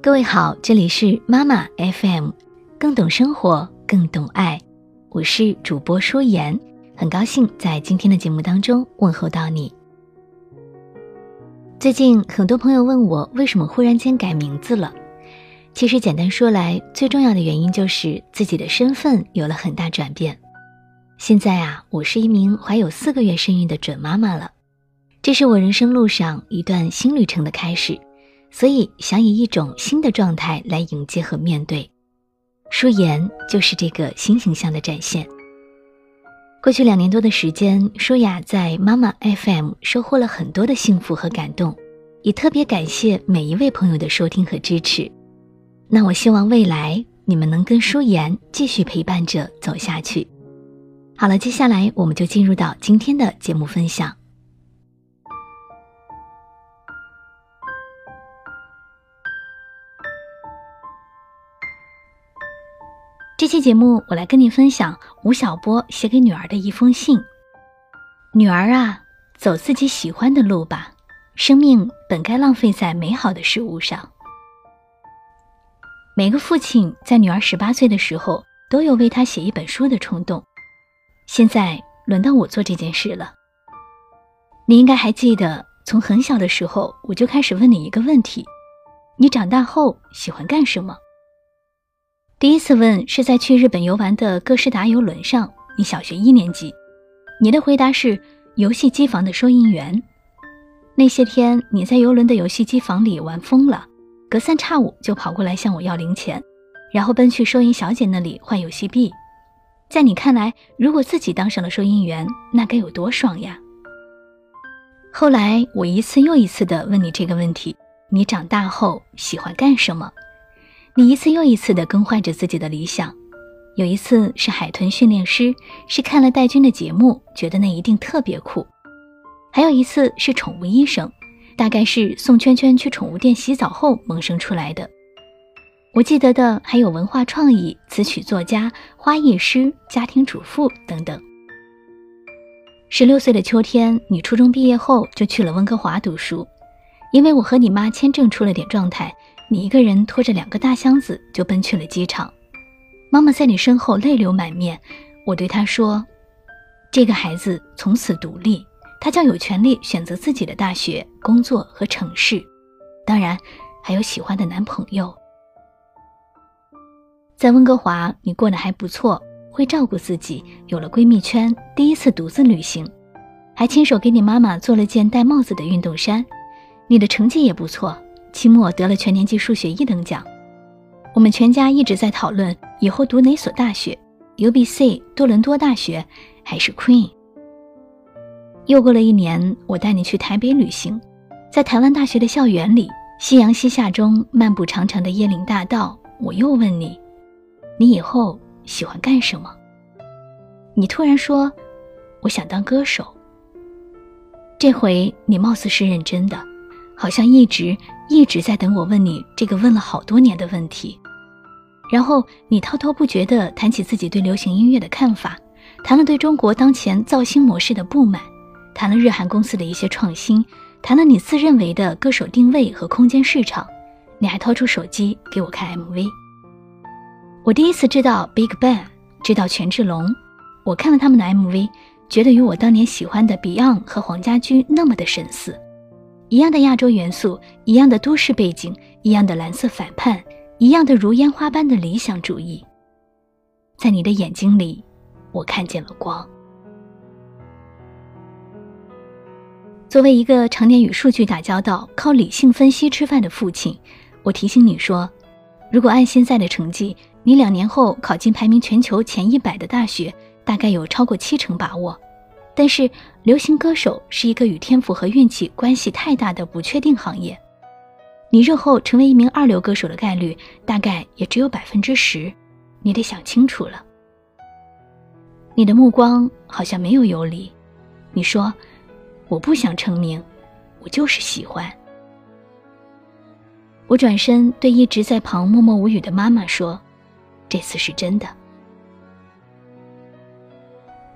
各位好，这里是妈妈 FM，更懂生活，更懂爱，我是主播舒妍，很高兴在今天的节目当中问候到你。最近很多朋友问我为什么忽然间改名字了，其实简单说来，最重要的原因就是自己的身份有了很大转变。现在啊，我是一名怀有四个月身孕的准妈妈了，这是我人生路上一段新旅程的开始。所以，想以一种新的状态来迎接和面对，舒言就是这个新形象的展现。过去两年多的时间，舒雅在妈妈 FM 收获了很多的幸福和感动，也特别感谢每一位朋友的收听和支持。那我希望未来你们能跟舒言继续陪伴着走下去。好了，接下来我们就进入到今天的节目分享。这期节目，我来跟你分享吴晓波写给女儿的一封信。女儿啊，走自己喜欢的路吧，生命本该浪费在美好的事物上。每个父亲在女儿十八岁的时候，都有为她写一本书的冲动。现在轮到我做这件事了。你应该还记得，从很小的时候，我就开始问你一个问题：你长大后喜欢干什么？第一次问是在去日本游玩的哥斯达游轮上，你小学一年级，你的回答是游戏机房的收银员。那些天你在游轮的游戏机房里玩疯了，隔三差五就跑过来向我要零钱，然后奔去收银小姐那里换游戏币。在你看来，如果自己当上了收银员，那该有多爽呀！后来我一次又一次地问你这个问题：你长大后喜欢干什么？你一次又一次地更换着自己的理想，有一次是海豚训练师，是看了戴军的节目，觉得那一定特别酷；还有一次是宠物医生，大概是宋圈圈去宠物店洗澡后萌生出来的。我记得的还有文化创意、词曲作家、花艺师、家庭主妇等等。十六岁的秋天，你初中毕业后就去了温哥华读书，因为我和你妈签证出了点状态。你一个人拖着两个大箱子就奔去了机场，妈妈在你身后泪流满面。我对她说：“这个孩子从此独立，他将有权利选择自己的大学、工作和城市，当然还有喜欢的男朋友。”在温哥华，你过得还不错，会照顾自己，有了闺蜜圈，第一次独自旅行，还亲手给你妈妈做了件戴帽子的运动衫。你的成绩也不错。期末得了全年级数学一等奖，我们全家一直在讨论以后读哪所大学，UBC、多伦多大学还是 Queen。又过了一年，我带你去台北旅行，在台湾大学的校园里，夕阳西下中漫步长长的椰林大道，我又问你，你以后喜欢干什么？你突然说，我想当歌手。这回你貌似是认真的。好像一直一直在等我问你这个问了好多年的问题，然后你滔滔不绝地谈起自己对流行音乐的看法，谈了对中国当前造星模式的不满，谈了日韩公司的一些创新，谈了你自认为的歌手定位和空间市场，你还掏出手机给我看 MV。我第一次知道 Big Bang，知道权志龙，我看了他们的 MV，觉得与我当年喜欢的 Beyond 和黄家驹那么的神似。一样的亚洲元素，一样的都市背景，一样的蓝色反叛，一样的如烟花般的理想主义。在你的眼睛里，我看见了光。作为一个常年与数据打交道、靠理性分析吃饭的父亲，我提醒你说：如果按现在的成绩，你两年后考进排名全球前一百的大学，大概有超过七成把握。但是，流行歌手是一个与天赋和运气关系太大的不确定行业。你日后成为一名二流歌手的概率大概也只有百分之十，你得想清楚了。你的目光好像没有游离，你说：“我不想成名，我就是喜欢。”我转身对一直在旁默默无语的妈妈说：“这次是真的。”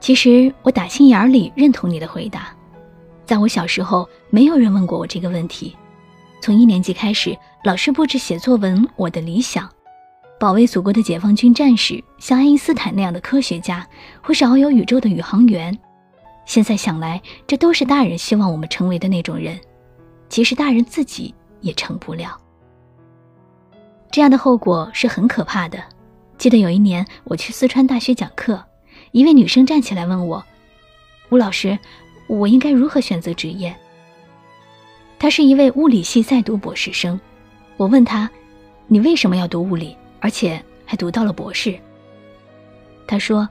其实我打心眼里认同你的回答，在我小时候，没有人问过我这个问题，从一年级开始，老师布置写作文《我的理想》，保卫祖国的解放军战士，像爱因斯坦那样的科学家，或是遨游宇宙的宇航员。现在想来，这都是大人希望我们成为的那种人，其实大人自己也成不了。这样的后果是很可怕的。记得有一年我去四川大学讲课，一位女生站起来问我：“吴老师，我应该如何选择职业？”她是一位物理系在读博士生。我问她：“你为什么要读物理，而且还读到了博士？”她说：“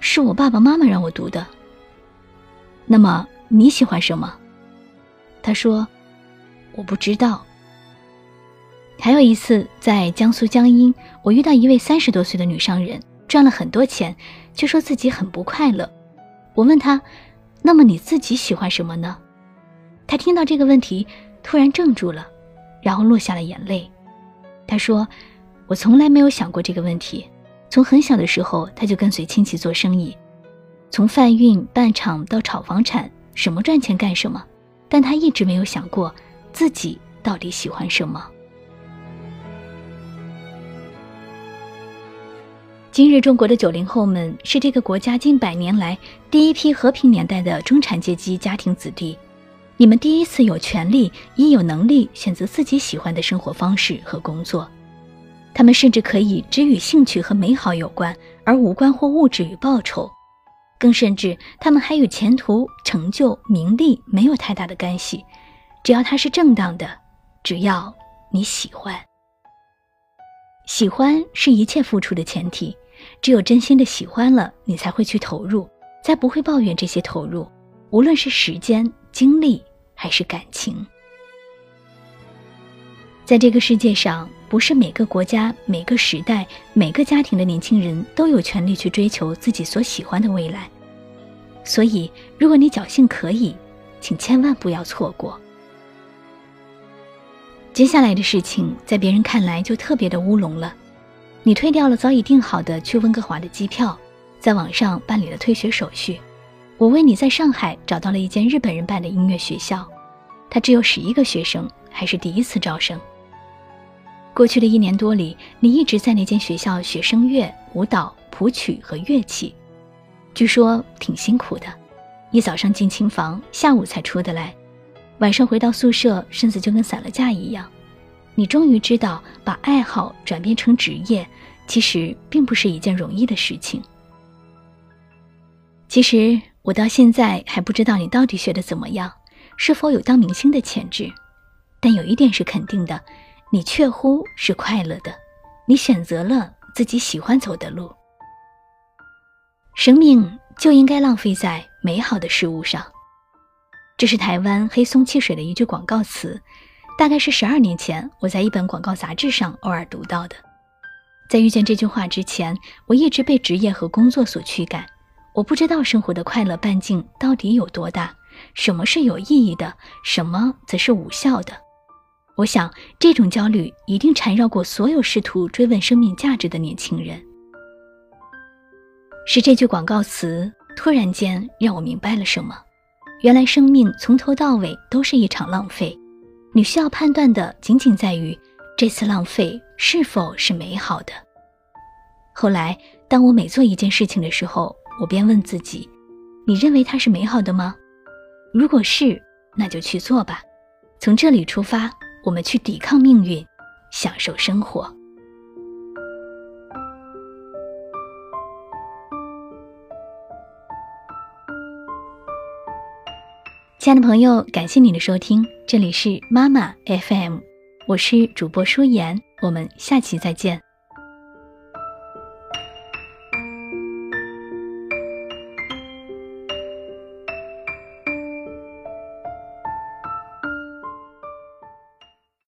是我爸爸妈妈让我读的。”那么你喜欢什么？她说：“我不知道。”还有一次，在江苏江阴，我遇到一位三十多岁的女商人，赚了很多钱，却说自己很不快乐。我问他：“那么你自己喜欢什么呢？”他听到这个问题，突然怔住了，然后落下了眼泪。他说：“我从来没有想过这个问题。从很小的时候，他就跟随亲戚做生意，从贩运、办厂到炒房产，什么赚钱干什么。但他一直没有想过自己到底喜欢什么。”今日中国的九零后们是这个国家近百年来第一批和平年代的中产阶级家庭子弟，你们第一次有权利也有能力选择自己喜欢的生活方式和工作，他们甚至可以只与兴趣和美好有关，而无关或物质与报酬，更甚至他们还与前途、成就、名利没有太大的干系，只要它是正当的，只要你喜欢，喜欢是一切付出的前提。只有真心的喜欢了，你才会去投入，才不会抱怨这些投入，无论是时间、精力还是感情。在这个世界上，不是每个国家、每个时代、每个家庭的年轻人都有权利去追求自己所喜欢的未来。所以，如果你侥幸可以，请千万不要错过。接下来的事情，在别人看来就特别的乌龙了。你退掉了早已订好的去温哥华的机票，在网上办理了退学手续。我为你在上海找到了一间日本人办的音乐学校，它只有十一个学生，还是第一次招生。过去的一年多里，你一直在那间学校学声乐、舞蹈、谱曲和乐器，据说挺辛苦的。一早上进琴房，下午才出得来，晚上回到宿舍，身子就跟散了架一样。你终于知道，把爱好转变成职业，其实并不是一件容易的事情。其实我到现在还不知道你到底学的怎么样，是否有当明星的潜质。但有一点是肯定的，你确乎是快乐的，你选择了自己喜欢走的路。生命就应该浪费在美好的事物上，这是台湾黑松汽水的一句广告词。大概是十二年前，我在一本广告杂志上偶尔读到的。在遇见这句话之前，我一直被职业和工作所驱赶。我不知道生活的快乐半径到底有多大，什么是有意义的，什么则是无效的。我想，这种焦虑一定缠绕过所有试图追问生命价值的年轻人。是这句广告词突然间让我明白了什么：原来生命从头到尾都是一场浪费。你需要判断的仅仅在于这次浪费是否是美好的。后来，当我每做一件事情的时候，我便问自己：你认为它是美好的吗？如果是，那就去做吧。从这里出发，我们去抵抗命运，享受生活。亲爱的朋友，感谢你的收听，这里是妈妈 FM，我是主播舒言，我们下期再见。